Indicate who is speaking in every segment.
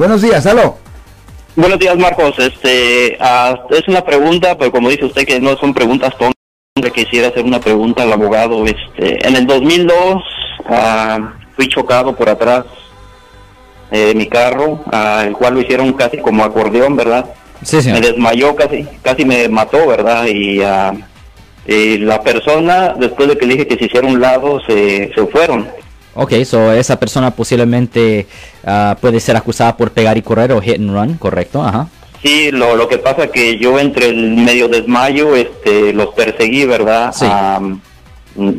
Speaker 1: Buenos días, aló.
Speaker 2: Buenos días, Marcos. Este, ah, es una pregunta, pero como dice usted que no son preguntas tontas, quisiera hacer una pregunta al abogado. Este, en el 2002 ah, fui chocado por atrás eh, de mi carro, ah, el cual lo hicieron casi como acordeón, ¿verdad?
Speaker 1: Sí,
Speaker 2: Me desmayó casi, casi me mató, ¿verdad? Y, y la persona, después de que le dije que se hiciera un lado, se, se fueron.
Speaker 3: Ok, so esa persona posiblemente ah, puede ser acusada por pegar y correr o hit and run, correcto, ajá.
Speaker 2: Sí, lo, lo que pasa que yo entre el medio desmayo, este, los perseguí, ¿verdad?
Speaker 3: Sí.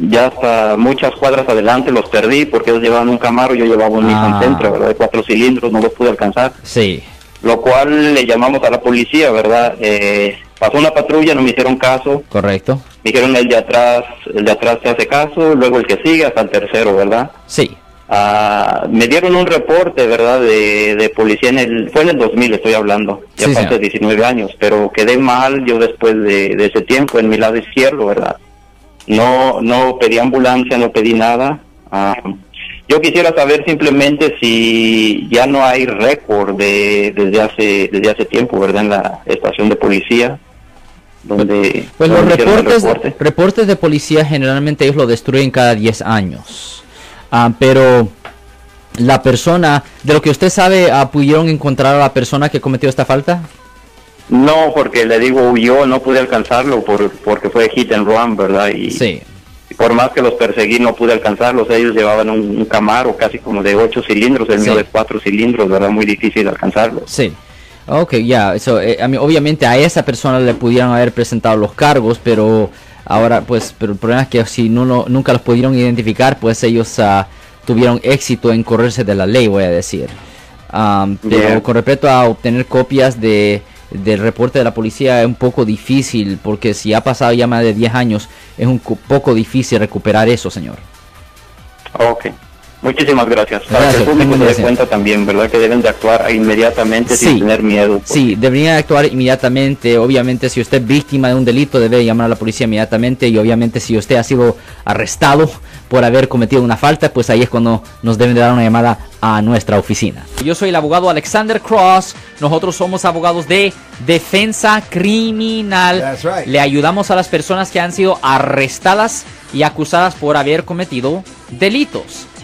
Speaker 2: ya hasta muchas cuadras adelante los perdí porque ellos llevaban un Camaro, yo llevaba un Nissan
Speaker 3: Ah.
Speaker 2: Sentra, ¿verdad? De cuatro cilindros, no los pude alcanzar.
Speaker 3: Sí,
Speaker 2: Lo cual le llamamos a la policía, ¿verdad? Eh, pasó una patrulla, no me hicieron caso.
Speaker 3: correcto.
Speaker 2: Me dijeron el de atrás, el de atrás te hace caso, luego el que sigue hasta el tercero, ¿verdad?
Speaker 3: Sí,
Speaker 2: Ah, me dieron un reporte, ¿verdad? De, de policía en el, fue en el 2000 estoy hablando, ya
Speaker 3: Sí,
Speaker 2: pasé
Speaker 3: señor.
Speaker 2: 19 años, pero quedé mal yo después de, de ese tiempo en mi lado izquierdo, ¿verdad? No, no pedí ambulancia, no pedí nada. Ah, yo quisiera saber simplemente si ya no hay récord de, desde hace, desde hace tiempo, ¿verdad? En la estación de policía, donde,
Speaker 3: pues los
Speaker 2: donde
Speaker 3: reportes,
Speaker 2: reporte.
Speaker 3: reportes de policía generalmente ellos lo destruyen cada 10 años. Ah, pero la persona, de lo que usted sabe, ah, ¿pudieron encontrar a la persona que cometió esta falta?
Speaker 2: No, porque le digo, yo no pude alcanzarlo por, porque fue hit and run, ¿verdad? Y,
Speaker 3: Sí.
Speaker 2: por más que los perseguí, no pude alcanzarlos. Ellos llevaban un, un Camaro casi como de ocho cilindros, el mío de cuatro cilindros, ¿verdad? Muy difícil alcanzarlos.
Speaker 3: Sí. Ok, ya, eso, eh, a mí, obviamente a esa persona le pudieron haber presentado los cargos, pero ahora, pues, pero el problema es que si no, lo- nunca los pudieron identificar, pues ellos ah, tuvieron éxito en correrse de la ley, voy a decir. Am, pero
Speaker 2: Yeah.
Speaker 3: con respecto a obtener copias de, del reporte de la policía es un poco difícil, porque si ha pasado ya más de 10 años, es un co- poco difícil recuperar eso, señor.
Speaker 2: Ok. Muchísimas gracias. Para
Speaker 3: Gracias,
Speaker 2: que el público se dé cuenta también, ¿verdad? Que deben de actuar inmediatamente
Speaker 3: Sí.
Speaker 2: sin tener miedo. porque-
Speaker 3: Sí, debería actuar inmediatamente. Obviamente, si usted es víctima de un delito, debe llamar a la policía inmediatamente. Y obviamente, si usted ha sido arrestado por haber cometido una falta, pues ahí es cuando nos deben de dar una llamada a nuestra oficina. Yo soy el abogado Alexander Cross. Nosotros somos abogados de defensa criminal.
Speaker 1: That's right.
Speaker 3: Le ayudamos a las personas que han sido arrestadas y acusadas por haber cometido delitos.